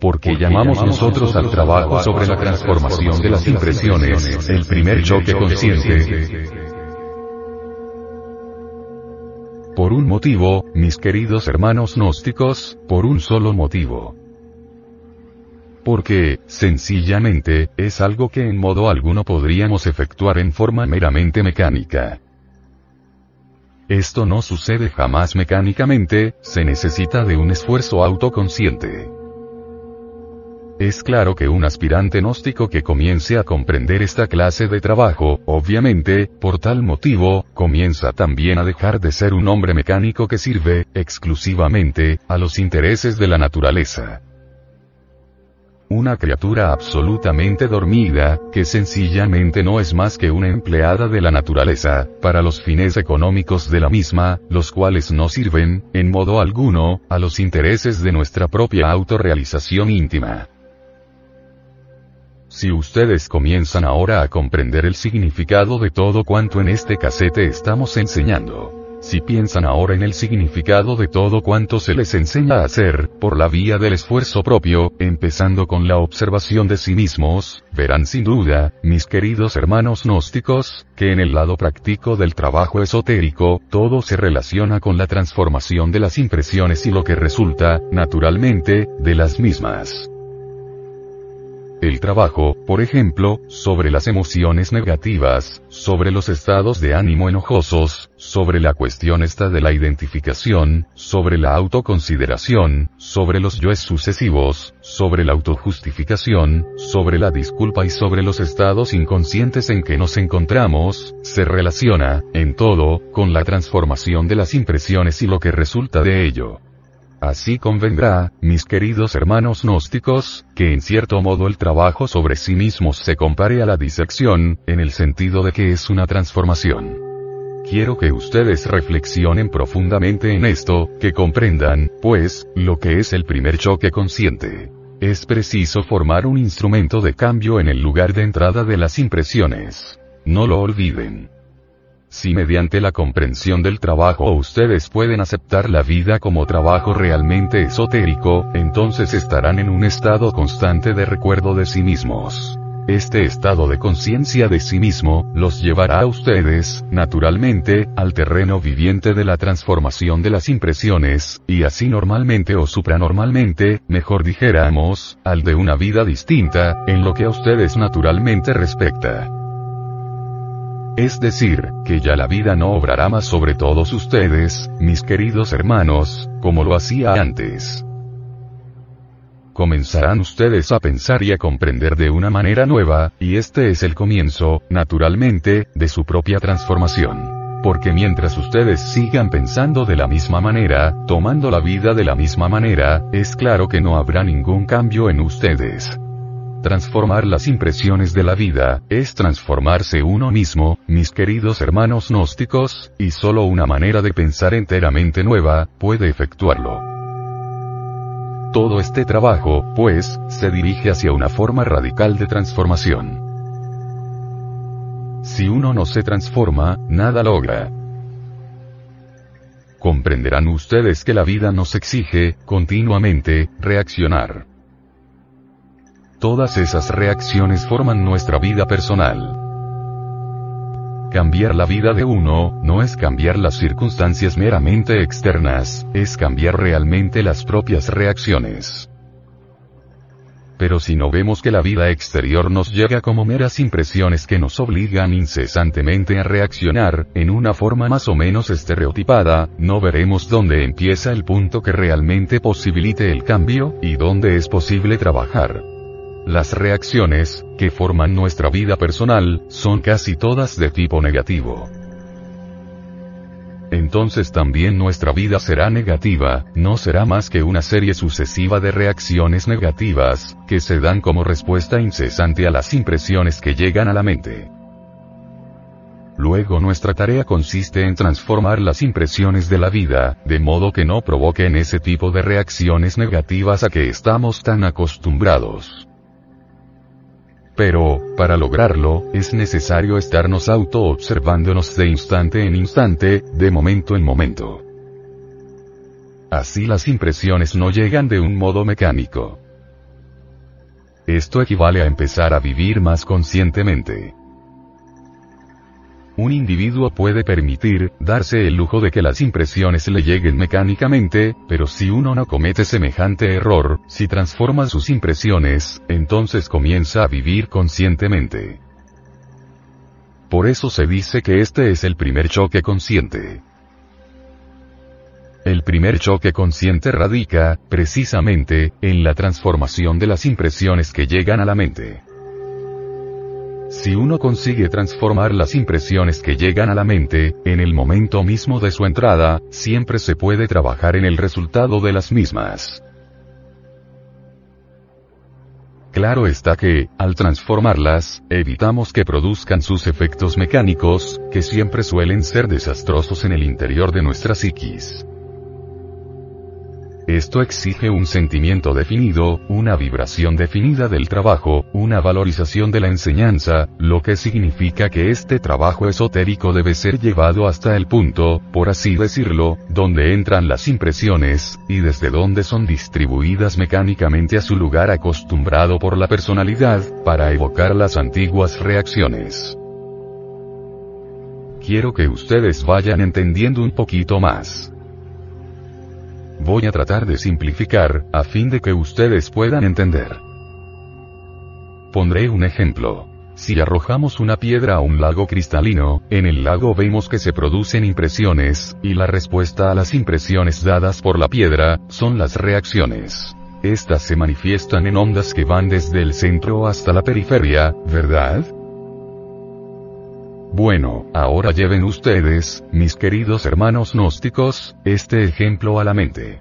Porque llamamos nosotros al trabajo sobre la transformación de las impresiones, el primer choque consciente. Por un motivo, mis queridos hermanos gnósticos, por un solo motivo. Porque, sencillamente, es algo que en modo alguno podríamos efectuar en forma meramente mecánica. Esto no sucede jamás mecánicamente, se necesita de un esfuerzo autoconsciente. Es claro que un aspirante gnóstico que comience a comprender esta clase de trabajo, obviamente, por tal motivo, comienza también a dejar de ser un hombre mecánico que sirve, exclusivamente, a los intereses de la naturaleza una criatura absolutamente dormida, que sencillamente no es más que una empleada de la naturaleza, para los fines económicos de la misma, los cuales no sirven, en modo alguno, a los intereses de nuestra propia autorrealización íntima. Si ustedes comienzan ahora a comprender el significado de todo cuanto en este casete estamos enseñando, si piensan ahora en el significado de todo cuanto se les enseña a hacer, por la vía del esfuerzo propio, empezando con la observación de sí mismos, verán sin duda, mis queridos hermanos gnósticos, que en el lado práctico del trabajo esotérico, todo se relaciona con la transformación de las impresiones y lo que resulta, naturalmente, de las mismas. El trabajo, por ejemplo, sobre las emociones negativas, sobre los estados de ánimo enojosos, sobre la cuestión esta de la identificación, sobre la autoconsideración, sobre los yoes sucesivos, sobre la autojustificación, sobre la disculpa y sobre los estados inconscientes en que nos encontramos, se relaciona, en todo, con la transformación de las impresiones y lo que resulta de ello. Así convendrá, mis queridos hermanos gnósticos, que en cierto modo el trabajo sobre sí mismos se compare a la disección, en el sentido de que es una transformación. Quiero que ustedes reflexionen profundamente en esto, que comprendan, pues, lo que es el primer choque consciente. Es preciso formar un instrumento de cambio en el lugar de entrada de las impresiones. No lo olviden. Si mediante la comprensión del trabajo ustedes pueden aceptar la vida como trabajo realmente esotérico, entonces estarán en un estado constante de recuerdo de sí mismos. Este estado de conciencia de sí mismo, los llevará a ustedes, naturalmente, al terreno viviente de la transformación de las impresiones, y así normalmente o supranormalmente, mejor dijéramos, al de una vida distinta, en lo que a ustedes naturalmente respecta. Es decir, que ya la vida no obrará más sobre todos ustedes, mis queridos hermanos, como lo hacía antes. Comenzarán ustedes a pensar y a comprender de una manera nueva, y este es el comienzo, naturalmente, de su propia transformación. Porque mientras ustedes sigan pensando de la misma manera, tomando la vida de la misma manera, es claro que no habrá ningún cambio en ustedes. Transformar las impresiones de la vida, es transformarse uno mismo, mis queridos hermanos gnósticos, y solo una manera de pensar enteramente nueva, puede efectuarlo. Todo este trabajo, pues, se dirige hacia una forma radical de transformación. Si uno no se transforma, nada logra. Comprenderán ustedes que la vida nos exige, continuamente, reaccionar. Todas esas reacciones forman nuestra vida personal. Cambiar la vida de uno, no es cambiar las circunstancias meramente externas, es cambiar realmente las propias reacciones. Pero si no vemos que la vida exterior nos llega como meras impresiones que nos obligan incesantemente a reaccionar, en una forma más o menos estereotipada, no veremos dónde empieza el punto que realmente posibilite el cambio, y dónde es posible trabajar. Las reacciones, que forman nuestra vida personal, son casi todas de tipo negativo. Entonces también nuestra vida será negativa, no será más que una serie sucesiva de reacciones negativas, que se dan como respuesta incesante a las impresiones que llegan a la mente. Luego nuestra tarea consiste en transformar las impresiones de la vida, de modo que no provoquen ese tipo de reacciones negativas a que estamos tan acostumbrados. Pero, para lograrlo, es necesario estarnos auto-observándonos de instante en instante, de momento en momento. Así las impresiones no llegan de un modo mecánico. Esto equivale a empezar a vivir más conscientemente. Un individuo puede permitir, darse el lujo de que las impresiones le lleguen mecánicamente, pero si uno no comete semejante error, si transforma sus impresiones, entonces comienza a vivir conscientemente. Por eso se dice que este es el primer choque consciente. El primer choque consciente radica, precisamente, en la transformación de las impresiones que llegan a la mente. Si uno consigue transformar las impresiones que llegan a la mente, en el momento mismo de su entrada, siempre se puede trabajar en el resultado de las mismas. Claro está que, al transformarlas, evitamos que produzcan sus efectos mecánicos, que siempre suelen ser desastrosos en el interior de nuestra psiquis. Esto exige un sentimiento definido, una vibración definida del trabajo, una valorización de la enseñanza, lo que significa que este trabajo esotérico debe ser llevado hasta el punto, por así decirlo, donde entran las impresiones, y desde donde son distribuidas mecánicamente a su lugar acostumbrado por la personalidad, para evocar las antiguas reacciones. Quiero que ustedes vayan entendiendo un poquito más. Voy a tratar de simplificar, a fin de que ustedes puedan entender. Pondré un ejemplo. Si arrojamos una piedra a un lago cristalino, en el lago vemos que se producen impresiones, y la respuesta a las impresiones dadas por la piedra, son las reacciones. Estas se manifiestan en ondas que van desde el centro hasta la periferia, ¿verdad? Bueno, ahora lleven ustedes, mis queridos hermanos gnósticos, este ejemplo a la mente.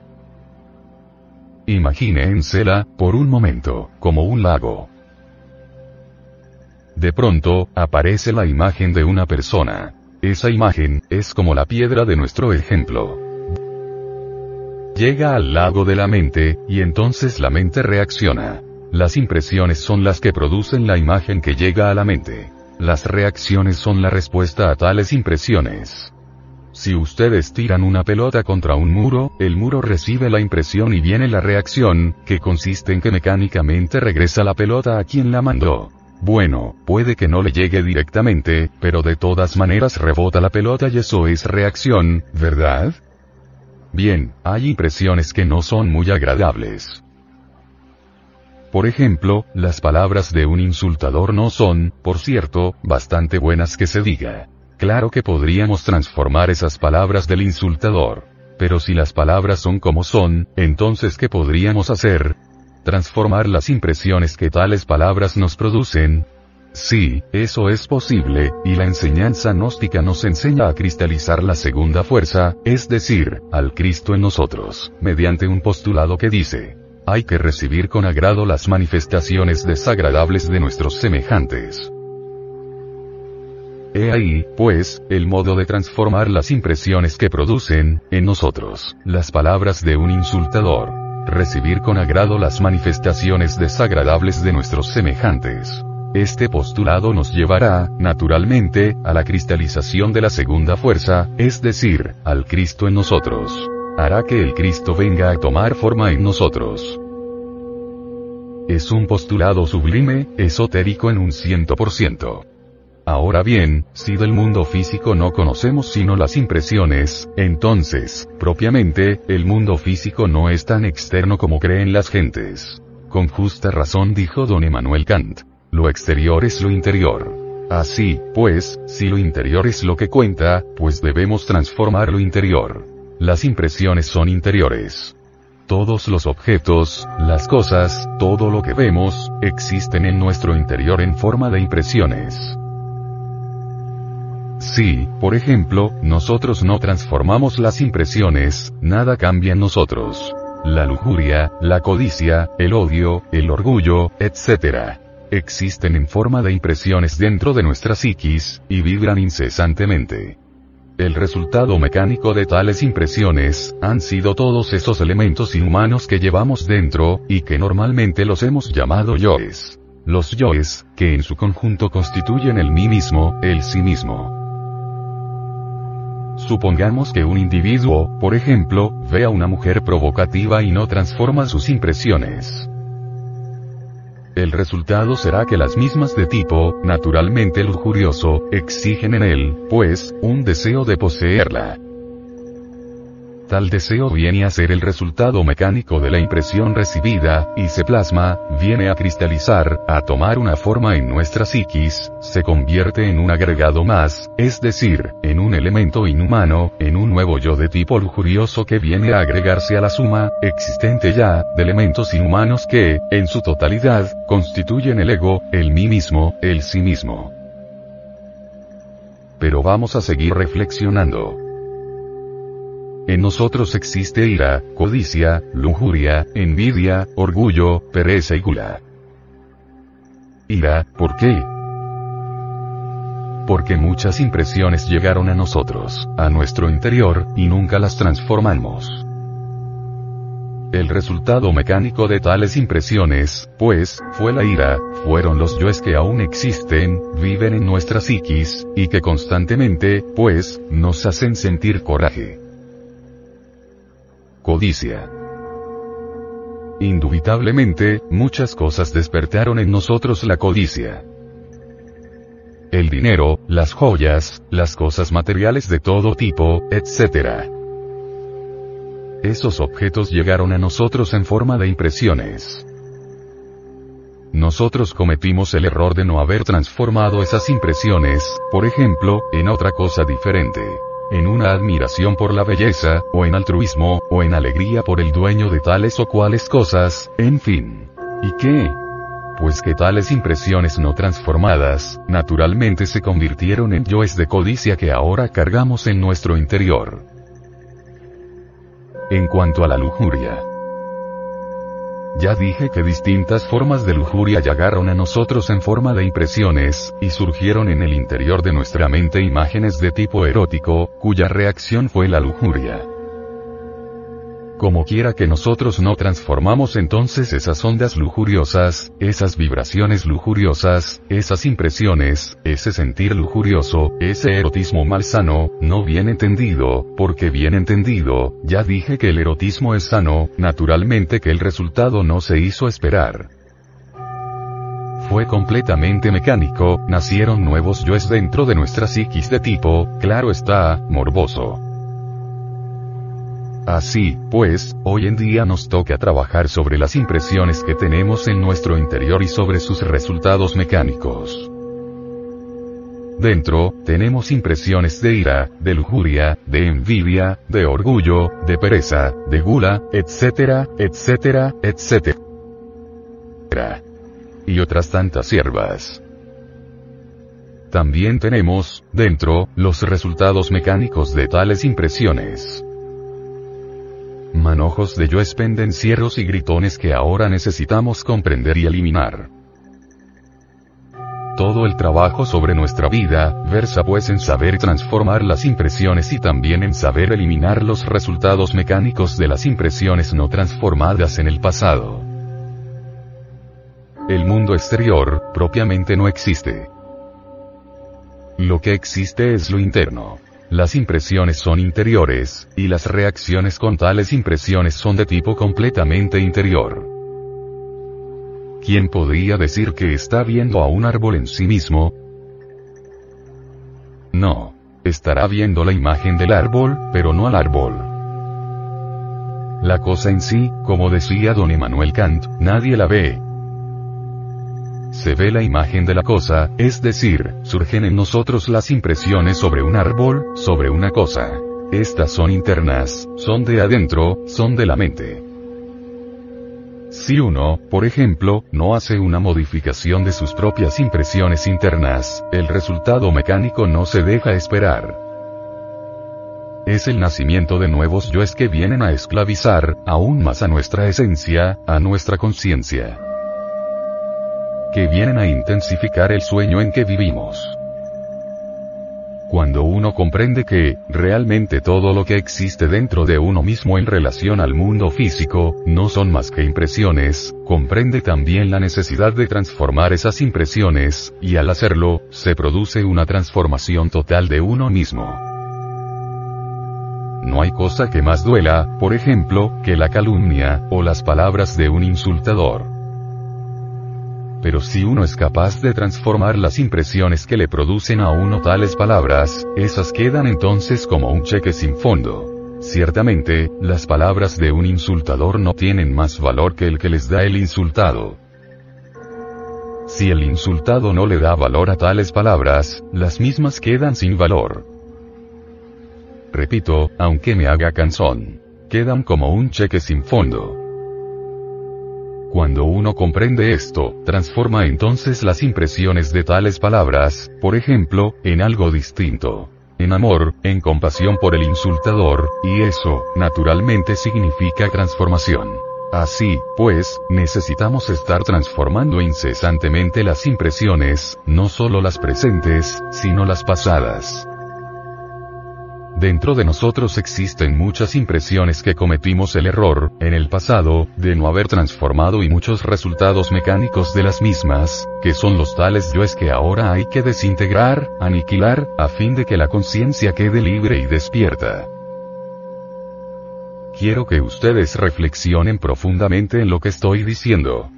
Imagínensela, por un momento, como un lago. De pronto, aparece la imagen de una persona. Esa imagen, es como la piedra de nuestro ejemplo. Llega al lago de la mente, y entonces la mente reacciona. Las impresiones son las que producen la imagen que llega a la mente. Las reacciones son la respuesta a tales impresiones. Si ustedes tiran una pelota contra un muro, el muro recibe la impresión y viene la reacción, que consiste en que mecánicamente regresa la pelota a quien la mandó. Bueno, puede que no le llegue directamente, pero de todas maneras rebota la pelota y eso es reacción, ¿verdad? Bien, hay impresiones que no son muy agradables. Por ejemplo, las palabras de un insultador no son, por cierto, bastante buenas que se diga. Claro que podríamos transformar esas palabras del insultador. Pero si las palabras son como son, entonces ¿qué podríamos hacer? Transformar las impresiones que tales palabras nos producen. Sí, eso es posible, y la enseñanza gnóstica nos enseña a cristalizar la segunda fuerza, es decir, al Cristo en nosotros, mediante un postulado que dice, hay que recibir con agrado las manifestaciones desagradables de nuestros semejantes. He ahí, pues, el modo de transformar las impresiones que producen, en nosotros, las palabras de un insultador. Recibir con agrado las manifestaciones desagradables de nuestros semejantes. Este postulado nos llevará, naturalmente, a la cristalización de la segunda fuerza, es decir, al Cristo en nosotros hará que el Cristo venga a tomar forma en nosotros. Es un postulado sublime, esotérico en un ciento por ciento. Ahora bien, si del mundo físico no conocemos sino las impresiones, entonces, propiamente, el mundo físico no es tan externo como creen las gentes. Con justa razón dijo don Emanuel Kant. Lo exterior es lo interior. Así, pues, si lo interior es lo que cuenta, pues debemos transformar lo interior. Las impresiones son interiores. Todos los objetos, las cosas, todo lo que vemos, existen en nuestro interior en forma de impresiones. Si, por ejemplo, nosotros no transformamos las impresiones, nada cambia en nosotros. La lujuria, la codicia, el odio, el orgullo, etc. Existen en forma de impresiones dentro de nuestra psiquis, y vibran incesantemente. El resultado mecánico de tales impresiones, han sido todos esos elementos inhumanos que llevamos dentro, y que normalmente los hemos llamado yoes. Los yoes, que en su conjunto constituyen el mí mismo, el sí mismo. Supongamos que un individuo, por ejemplo, ve a una mujer provocativa y no transforma sus impresiones. El resultado será que las mismas de tipo, naturalmente lujurioso, exigen en él, pues, un deseo de poseerla. Tal deseo viene a ser el resultado mecánico de la impresión recibida, y se plasma, viene a cristalizar, a tomar una forma en nuestra psiquis, se convierte en un agregado más, es decir, en un elemento inhumano, en un nuevo yo de tipo lujurioso que viene a agregarse a la suma, existente ya, de elementos inhumanos que, en su totalidad, constituyen el ego, el mí mismo, el sí mismo. Pero vamos a seguir reflexionando. En nosotros existe ira, codicia, lujuria, envidia, orgullo, pereza y gula. Ira, ¿por qué? Porque muchas impresiones llegaron a nosotros, a nuestro interior, y nunca las transformamos. El resultado mecánico de tales impresiones, pues, fue la ira, fueron los yoes que aún existen, viven en nuestra psiquis, y que constantemente, pues, nos hacen sentir coraje. Codicia. Indubitablemente, muchas cosas despertaron en nosotros la codicia. El dinero, las joyas, las cosas materiales de todo tipo, etc. Esos objetos llegaron a nosotros en forma de impresiones. Nosotros cometimos el error de no haber transformado esas impresiones, por ejemplo, en otra cosa diferente en una admiración por la belleza, o en altruismo, o en alegría por el dueño de tales o cuales cosas, en fin. ¿Y qué? Pues que tales impresiones no transformadas, naturalmente se convirtieron en yoes de codicia que ahora cargamos en nuestro interior. En cuanto a la lujuria, ya dije que distintas formas de lujuria llegaron a nosotros en forma de impresiones, y surgieron en el interior de nuestra mente imágenes de tipo erótico, cuya reacción fue la lujuria. Como quiera que nosotros no transformamos entonces esas ondas lujuriosas, esas vibraciones lujuriosas, esas impresiones, ese sentir lujurioso, ese erotismo malsano, no bien entendido, porque bien entendido, ya dije que el erotismo es sano, naturalmente que el resultado no se hizo esperar. Fue completamente mecánico, nacieron nuevos yoes dentro de nuestra psiquis de tipo, claro está, morboso. Así, pues, hoy en día nos toca trabajar sobre las impresiones que tenemos en nuestro interior y sobre sus resultados mecánicos. Dentro, tenemos impresiones de ira, de lujuria, de envidia, de orgullo, de pereza, de gula, etcétera, etcétera, etcétera. Y otras tantas siervas. También tenemos, dentro, los resultados mecánicos de tales impresiones. Manojos de yo pendencieros y gritones que ahora necesitamos comprender y eliminar. Todo el trabajo sobre nuestra vida, versa pues en saber transformar las impresiones y también en saber eliminar los resultados mecánicos de las impresiones no transformadas en el pasado. El mundo exterior, propiamente no existe. Lo que existe es lo interno. Las impresiones son interiores, y las reacciones con tales impresiones son de tipo completamente interior. ¿Quién podría decir que está viendo a un árbol en sí mismo? No. Estará viendo la imagen del árbol, pero no al árbol. La cosa en sí, como decía don Emmanuel Kant, nadie la ve, se ve la imagen de la cosa, es decir, surgen en nosotros las impresiones sobre un árbol, sobre una cosa. Estas son internas, son de adentro, son de la mente. Si uno, por ejemplo, no hace una modificación de sus propias impresiones internas, el resultado mecánico no se deja esperar. Es el nacimiento de nuevos yoes que vienen a esclavizar, aún más a nuestra esencia, a nuestra conciencia que vienen a intensificar el sueño en que vivimos. Cuando uno comprende que, realmente todo lo que existe dentro de uno mismo en relación al mundo físico, no son más que impresiones, comprende también la necesidad de transformar esas impresiones, y al hacerlo, se produce una transformación total de uno mismo. No hay cosa que más duela, por ejemplo, que la calumnia, o las palabras de un insultador. Pero si uno es capaz de transformar las impresiones que le producen a uno tales palabras, esas quedan entonces como un cheque sin fondo. Ciertamente, las palabras de un insultador no tienen más valor que el que les da el insultado. Si el insultado no le da valor a tales palabras, las mismas quedan sin valor. Repito, aunque me haga cansón. Quedan como un cheque sin fondo. Cuando uno comprende esto, transforma entonces las impresiones de tales palabras, por ejemplo, en algo distinto. En amor, en compasión por el insultador, y eso, naturalmente significa transformación. Así, pues, necesitamos estar transformando incesantemente las impresiones, no solo las presentes, sino las pasadas. Dentro de nosotros existen muchas impresiones que cometimos el error, en el pasado, de no haber transformado y muchos resultados mecánicos de las mismas, que son los tales yoes que ahora hay que desintegrar, aniquilar, a fin de que la conciencia quede libre y despierta. Quiero que ustedes reflexionen profundamente en lo que estoy diciendo.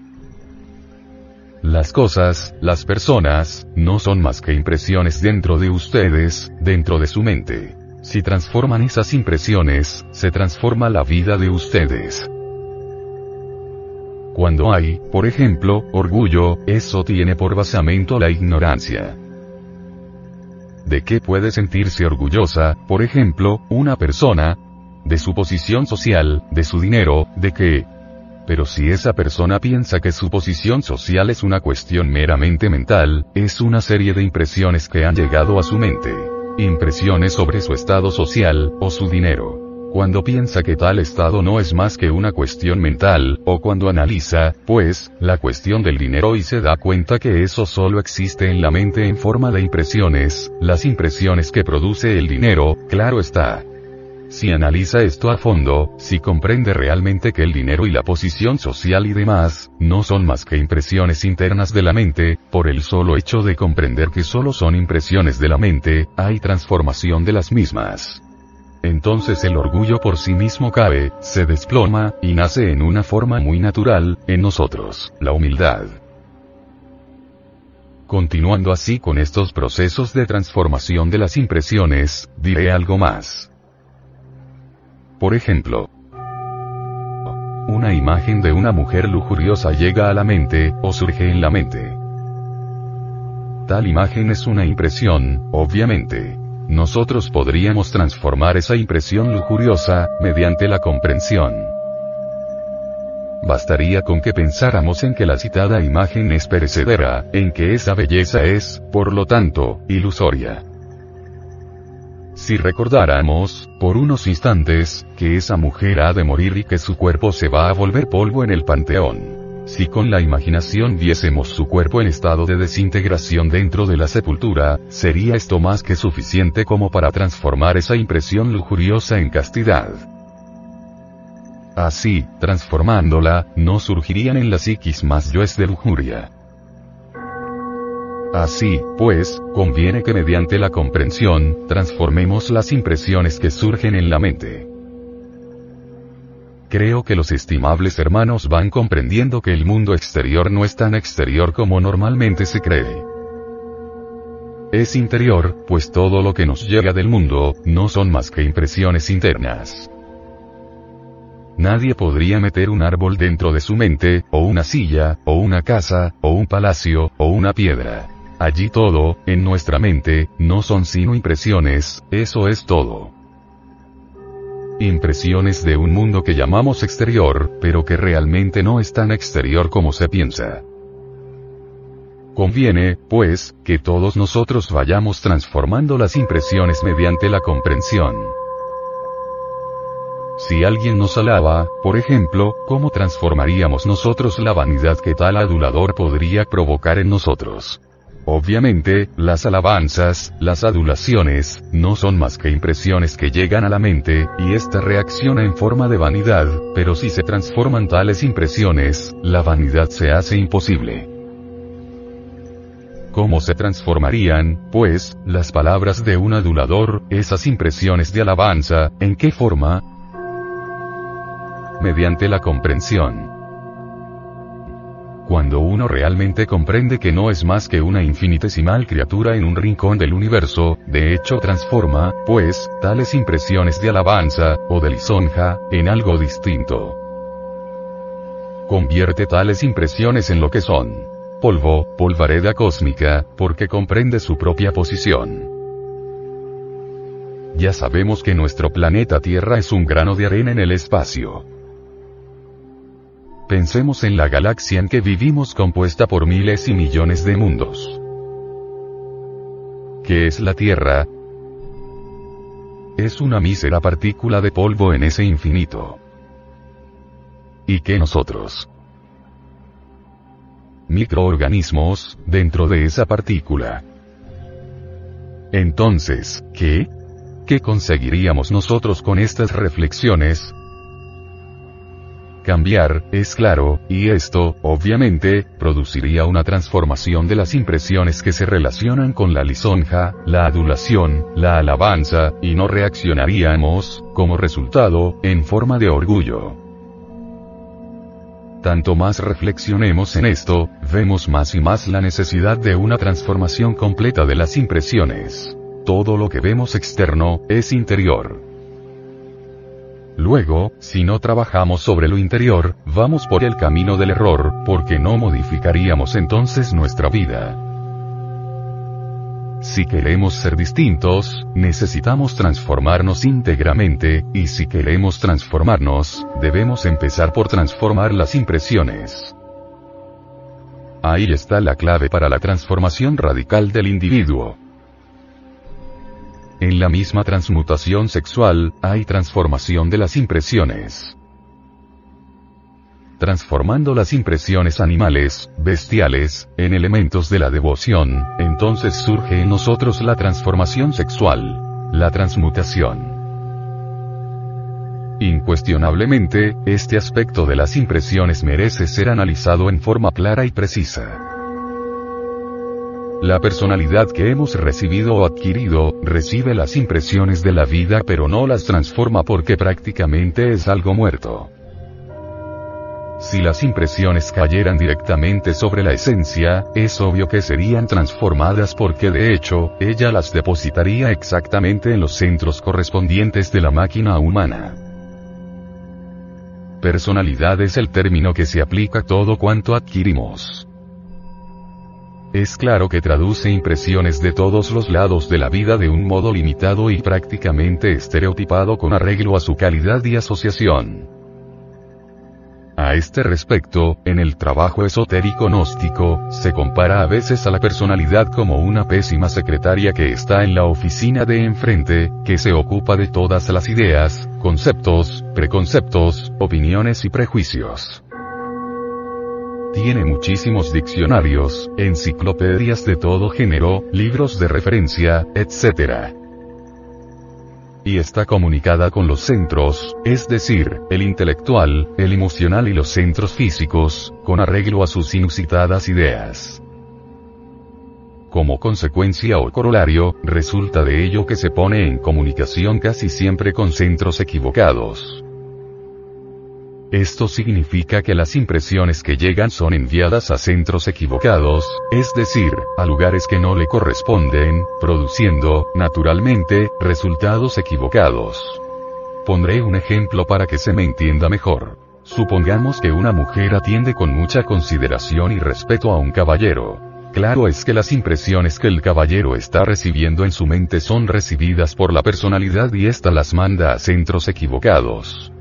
Las cosas, las personas, no son más que impresiones dentro de ustedes, dentro de su mente. Si transforman esas impresiones, se transforma la vida de ustedes. Cuando hay, por ejemplo, orgullo, eso tiene por basamento la ignorancia. ¿De qué puede sentirse orgullosa, por ejemplo, una persona? De su posición social, de su dinero, de qué? Pero si esa persona piensa que su posición social es una cuestión meramente mental, es una serie de impresiones que han llegado a su mente impresiones sobre su estado social, o su dinero. Cuando piensa que tal estado no es más que una cuestión mental, o cuando analiza, pues, la cuestión del dinero y se da cuenta que eso solo existe en la mente en forma de impresiones, las impresiones que produce el dinero, claro está, si analiza esto a fondo, si comprende realmente que el dinero y la posición social y demás, no son más que impresiones internas de la mente, por el solo hecho de comprender que solo son impresiones de la mente, hay transformación de las mismas. Entonces el orgullo por sí mismo cabe, se desploma, y nace en una forma muy natural, en nosotros, la humildad. Continuando así con estos procesos de transformación de las impresiones, diré algo más. Por ejemplo, una imagen de una mujer lujuriosa llega a la mente, o surge en la mente. Tal imagen es una impresión, obviamente. Nosotros podríamos transformar esa impresión lujuriosa, mediante la comprensión. Bastaría con que pensáramos en que la citada imagen es perecedera, en que esa belleza es, por lo tanto, ilusoria. Si recordáramos, por unos instantes, que esa mujer ha de morir y que su cuerpo se va a volver polvo en el panteón. Si con la imaginación viésemos su cuerpo en estado de desintegración dentro de la sepultura, sería esto más que suficiente como para transformar esa impresión lujuriosa en castidad. Así, transformándola, no surgirían en la psiquis más yoes de lujuria. Así, pues, conviene que mediante la comprensión, transformemos las impresiones que surgen en la mente. Creo que los estimables hermanos van comprendiendo que el mundo exterior no es tan exterior como normalmente se cree. Es interior, pues todo lo que nos llega del mundo, no son más que impresiones internas. Nadie podría meter un árbol dentro de su mente, o una silla, o una casa, o un palacio, o una piedra. Allí todo, en nuestra mente, no son sino impresiones, eso es todo. Impresiones de un mundo que llamamos exterior, pero que realmente no es tan exterior como se piensa. Conviene, pues, que todos nosotros vayamos transformando las impresiones mediante la comprensión. Si alguien nos alaba, por ejemplo, ¿cómo transformaríamos nosotros la vanidad que tal adulador podría provocar en nosotros? Obviamente, las alabanzas, las adulaciones, no son más que impresiones que llegan a la mente, y ésta reacciona en forma de vanidad, pero si se transforman tales impresiones, la vanidad se hace imposible. ¿Cómo se transformarían, pues, las palabras de un adulador, esas impresiones de alabanza, en qué forma? Mediante la comprensión. Cuando uno realmente comprende que no es más que una infinitesimal criatura en un rincón del universo, de hecho transforma, pues, tales impresiones de alabanza, o de lisonja, en algo distinto. Convierte tales impresiones en lo que son. Polvo, polvareda cósmica, porque comprende su propia posición. Ya sabemos que nuestro planeta Tierra es un grano de arena en el espacio. Pensemos en la galaxia en que vivimos compuesta por miles y millones de mundos. ¿Qué es la Tierra? Es una mísera partícula de polvo en ese infinito. ¿Y qué nosotros? Microorganismos, dentro de esa partícula. Entonces, ¿qué? ¿Qué conseguiríamos nosotros con estas reflexiones? Cambiar, es claro, y esto, obviamente, produciría una transformación de las impresiones que se relacionan con la lisonja, la adulación, la alabanza, y no reaccionaríamos, como resultado, en forma de orgullo. Tanto más reflexionemos en esto, vemos más y más la necesidad de una transformación completa de las impresiones. Todo lo que vemos externo, es interior. Luego, si no trabajamos sobre lo interior, vamos por el camino del error, porque no modificaríamos entonces nuestra vida. Si queremos ser distintos, necesitamos transformarnos íntegramente, y si queremos transformarnos, debemos empezar por transformar las impresiones. Ahí está la clave para la transformación radical del individuo. En la misma transmutación sexual, hay transformación de las impresiones. Transformando las impresiones animales, bestiales, en elementos de la devoción, entonces surge en nosotros la transformación sexual. La transmutación. Incuestionablemente, este aspecto de las impresiones merece ser analizado en forma clara y precisa. La personalidad que hemos recibido o adquirido, recibe las impresiones de la vida pero no las transforma porque prácticamente es algo muerto. Si las impresiones cayeran directamente sobre la esencia, es obvio que serían transformadas porque de hecho, ella las depositaría exactamente en los centros correspondientes de la máquina humana. Personalidad es el término que se aplica a todo cuanto adquirimos. Es claro que traduce impresiones de todos los lados de la vida de un modo limitado y prácticamente estereotipado con arreglo a su calidad y asociación. A este respecto, en el trabajo esotérico gnóstico, se compara a veces a la personalidad como una pésima secretaria que está en la oficina de enfrente, que se ocupa de todas las ideas, conceptos, preconceptos, opiniones y prejuicios. Tiene muchísimos diccionarios, enciclopedias de todo género, libros de referencia, etc. Y está comunicada con los centros, es decir, el intelectual, el emocional y los centros físicos, con arreglo a sus inusitadas ideas. Como consecuencia o corolario, resulta de ello que se pone en comunicación casi siempre con centros equivocados. Esto significa que las impresiones que llegan son enviadas a centros equivocados, es decir, a lugares que no le corresponden, produciendo, naturalmente, resultados equivocados. Pondré un ejemplo para que se me entienda mejor. Supongamos que una mujer atiende con mucha consideración y respeto a un caballero. Claro es que las impresiones que el caballero está recibiendo en su mente son recibidas por la personalidad y ésta las manda a centros equivocados.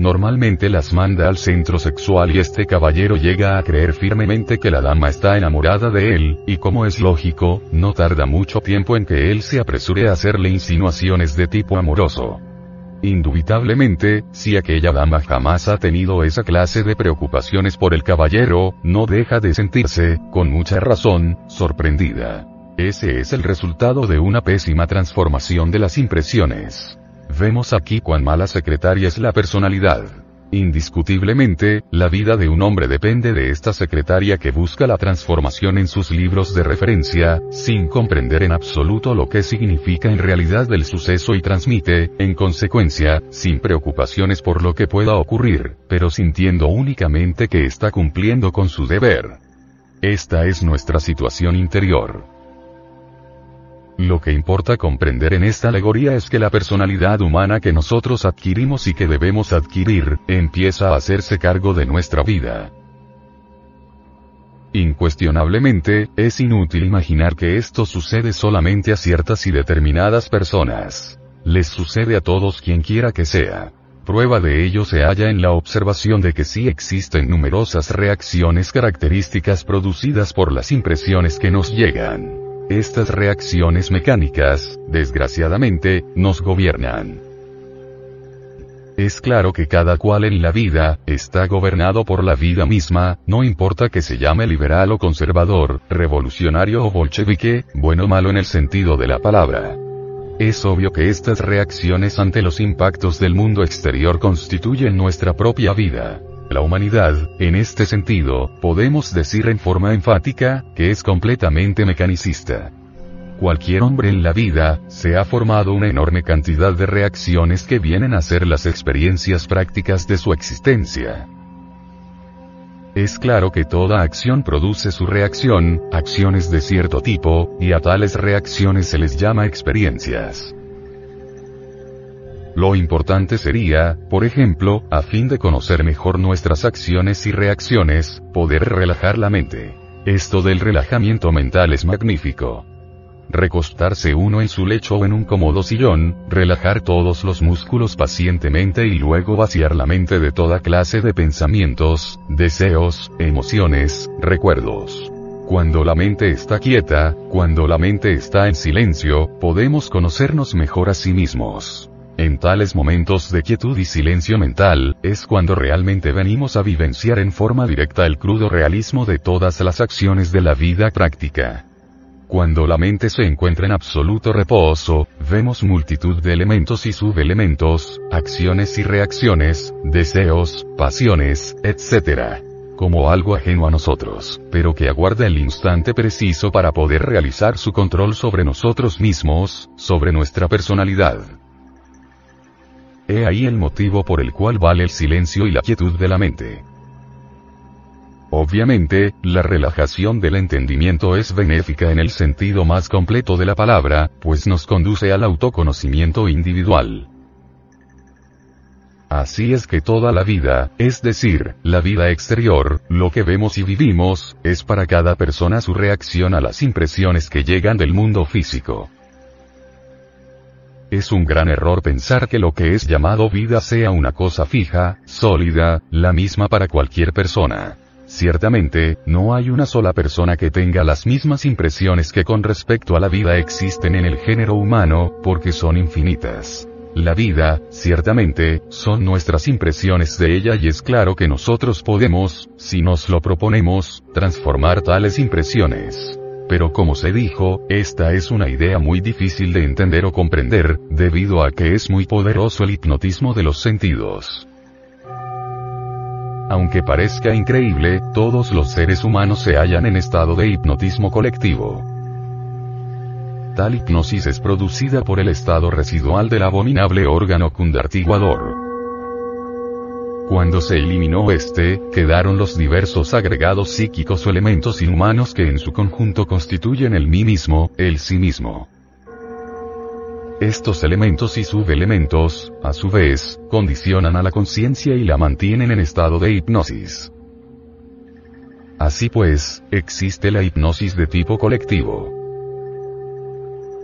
Normalmente las manda al centro sexual y este caballero llega a creer firmemente que la dama está enamorada de él, y como es lógico, no tarda mucho tiempo en que él se apresure a hacerle insinuaciones de tipo amoroso. Indubitablemente, si aquella dama jamás ha tenido esa clase de preocupaciones por el caballero, no deja de sentirse, con mucha razón, sorprendida. Ese es el resultado de una pésima transformación de las impresiones. Vemos aquí cuán mala secretaria es la personalidad. Indiscutiblemente, la vida de un hombre depende de esta secretaria que busca la transformación en sus libros de referencia, sin comprender en absoluto lo que significa en realidad el suceso y transmite, en consecuencia, sin preocupaciones por lo que pueda ocurrir, pero sintiendo únicamente que está cumpliendo con su deber. Esta es nuestra situación interior. Lo que importa comprender en esta alegoría es que la personalidad humana que nosotros adquirimos y que debemos adquirir, empieza a hacerse cargo de nuestra vida. Incuestionablemente, es inútil imaginar que esto sucede solamente a ciertas y determinadas personas. Les sucede a todos quien quiera que sea. Prueba de ello se halla en la observación de que sí existen numerosas reacciones características producidas por las impresiones que nos llegan. Estas reacciones mecánicas, desgraciadamente, nos gobiernan. Es claro que cada cual en la vida, está gobernado por la vida misma, no importa que se llame liberal o conservador, revolucionario o bolchevique, bueno o malo en el sentido de la palabra. Es obvio que estas reacciones ante los impactos del mundo exterior constituyen nuestra propia vida. La humanidad, en este sentido, podemos decir en forma enfática, que es completamente mecanicista. Cualquier hombre en la vida, se ha formado una enorme cantidad de reacciones que vienen a ser las experiencias prácticas de su existencia. Es claro que toda acción produce su reacción, acciones de cierto tipo, y a tales reacciones se les llama experiencias. Lo importante sería, por ejemplo, a fin de conocer mejor nuestras acciones y reacciones, poder relajar la mente. Esto del relajamiento mental es magnífico. Recostarse uno en su lecho o en un cómodo sillón, relajar todos los músculos pacientemente y luego vaciar la mente de toda clase de pensamientos, deseos, emociones, recuerdos. Cuando la mente está quieta, cuando la mente está en silencio, podemos conocernos mejor a sí mismos. En tales momentos de quietud y silencio mental, es cuando realmente venimos a vivenciar en forma directa el crudo realismo de todas las acciones de la vida práctica. Cuando la mente se encuentra en absoluto reposo, vemos multitud de elementos y subelementos, acciones y reacciones, deseos, pasiones, etc. como algo ajeno a nosotros, pero que aguarda el instante preciso para poder realizar su control sobre nosotros mismos, sobre nuestra personalidad. He ahí el motivo por el cual vale el silencio y la quietud de la mente. Obviamente, la relajación del entendimiento es benéfica en el sentido más completo de la palabra, pues nos conduce al autoconocimiento individual. Así es que toda la vida, es decir, la vida exterior, lo que vemos y vivimos, es para cada persona su reacción a las impresiones que llegan del mundo físico. Es un gran error pensar que lo que es llamado vida sea una cosa fija, sólida, la misma para cualquier persona. Ciertamente, no hay una sola persona que tenga las mismas impresiones que con respecto a la vida existen en el género humano, porque son infinitas. La vida, ciertamente, son nuestras impresiones de ella y es claro que nosotros podemos, si nos lo proponemos, transformar tales impresiones pero como se dijo, esta es una idea muy difícil de entender o comprender, debido a que es muy poderoso el hipnotismo de los sentidos. Aunque parezca increíble, todos los seres humanos se hallan en estado de hipnotismo colectivo. Tal hipnosis es producida por el estado residual del abominable órgano cundartiguador. Cuando se eliminó este, quedaron los diversos agregados psíquicos o elementos inhumanos que en su conjunto constituyen el mí mismo, el sí mismo. Estos elementos y subelementos, a su vez, condicionan a la conciencia y la mantienen en estado de hipnosis. Así pues, existe la hipnosis de tipo colectivo.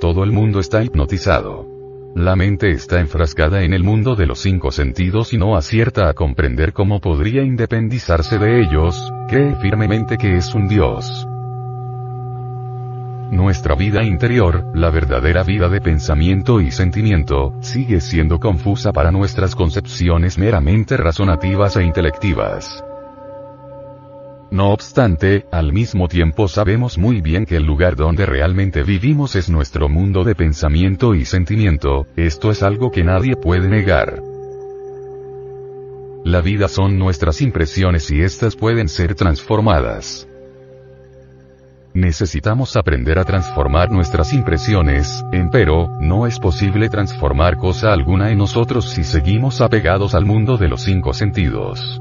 Todo el mundo está hipnotizado. La mente está enfrascada en el mundo de los cinco sentidos y no acierta a comprender cómo podría independizarse de ellos, cree firmemente que es un Dios. Nuestra vida interior, la verdadera vida de pensamiento y sentimiento, sigue siendo confusa para nuestras concepciones meramente razonativas e intelectivas. No obstante, al mismo tiempo sabemos muy bien que el lugar donde realmente vivimos es nuestro mundo de pensamiento y sentimiento, esto es algo que nadie puede negar. La vida son nuestras impresiones y éstas pueden ser transformadas. Necesitamos aprender a transformar nuestras impresiones, empero, no es posible transformar cosa alguna en nosotros si seguimos apegados al mundo de los cinco sentidos.